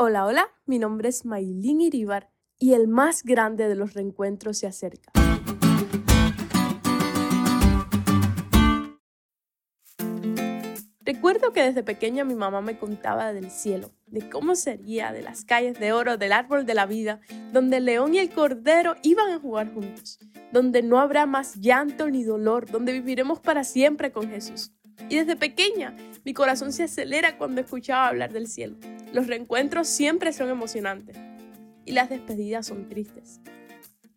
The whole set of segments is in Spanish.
Hola, hola, mi nombre es Maylin Iribar y el más grande de los reencuentros se acerca. Recuerdo que desde pequeña mi mamá me contaba del cielo, de cómo sería, de las calles de oro, del árbol de la vida, donde el león y el cordero iban a jugar juntos, donde no habrá más llanto ni dolor, donde viviremos para siempre con Jesús. Y desde pequeña mi corazón se acelera cuando escuchaba hablar del cielo. Los reencuentros siempre son emocionantes y las despedidas son tristes.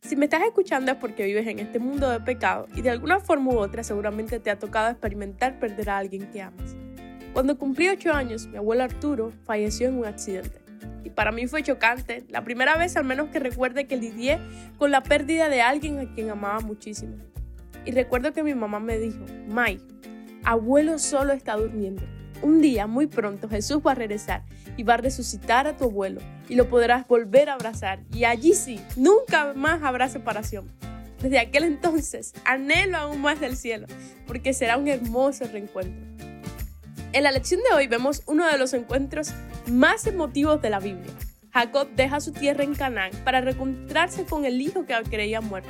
Si me estás escuchando es porque vives en este mundo de pecado y de alguna forma u otra seguramente te ha tocado experimentar perder a alguien que amas. Cuando cumplí 8 años, mi abuelo Arturo falleció en un accidente. Y para mí fue chocante, la primera vez al menos que recuerde que lidié con la pérdida de alguien a quien amaba muchísimo. Y recuerdo que mi mamá me dijo, Mai, abuelo solo está durmiendo. Un día, muy pronto, Jesús va a regresar y va a resucitar a tu abuelo y lo podrás volver a abrazar. Y allí sí, nunca más habrá separación. Desde aquel entonces, anhelo aún más del cielo, porque será un hermoso reencuentro. En la lección de hoy vemos uno de los encuentros más emotivos de la Biblia. Jacob deja su tierra en Canaán para reencontrarse con el hijo que creía muerto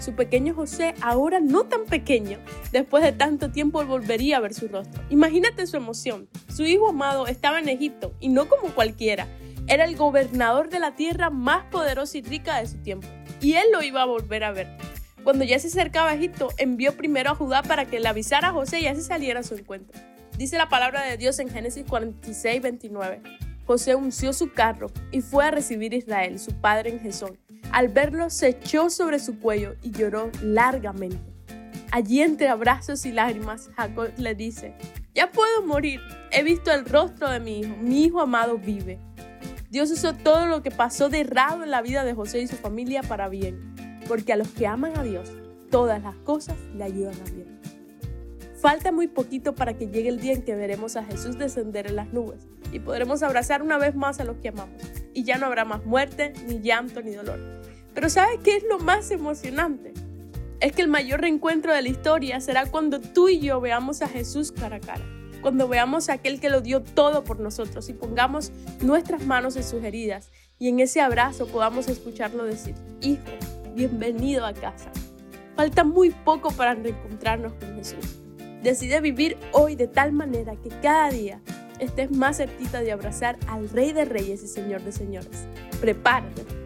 su pequeño José, ahora no tan pequeño, después de tanto tiempo volvería a ver su rostro. Imagínate su emoción. Su hijo amado estaba en Egipto y no como cualquiera. Era el gobernador de la tierra más poderosa y rica de su tiempo. Y él lo iba a volver a ver. Cuando ya se acercaba a Egipto, envió primero a Judá para que le avisara a José y así saliera a su encuentro. Dice la palabra de Dios en Génesis 46, 29. José unció su carro y fue a recibir a Israel, su padre en Jesón. Al verlo, se echó sobre su cuello y lloró largamente. Allí entre abrazos y lágrimas, Jacob le dice, ya puedo morir, he visto el rostro de mi hijo, mi hijo amado vive. Dios usó todo lo que pasó de errado en la vida de José y su familia para bien, porque a los que aman a Dios, todas las cosas le ayudan a bien. Falta muy poquito para que llegue el día en que veremos a Jesús descender en las nubes y podremos abrazar una vez más a los que amamos. Y ya no habrá más muerte, ni llanto, ni dolor. Pero ¿sabes qué es lo más emocionante? Es que el mayor reencuentro de la historia será cuando tú y yo veamos a Jesús cara a cara. Cuando veamos a aquel que lo dio todo por nosotros y pongamos nuestras manos en sus heridas y en ese abrazo podamos escucharlo decir, Hijo, bienvenido a casa. Falta muy poco para reencontrarnos con Jesús. Decide vivir hoy de tal manera que cada día estés más cerquita de abrazar al Rey de Reyes y Señor de Señores. Prepárate.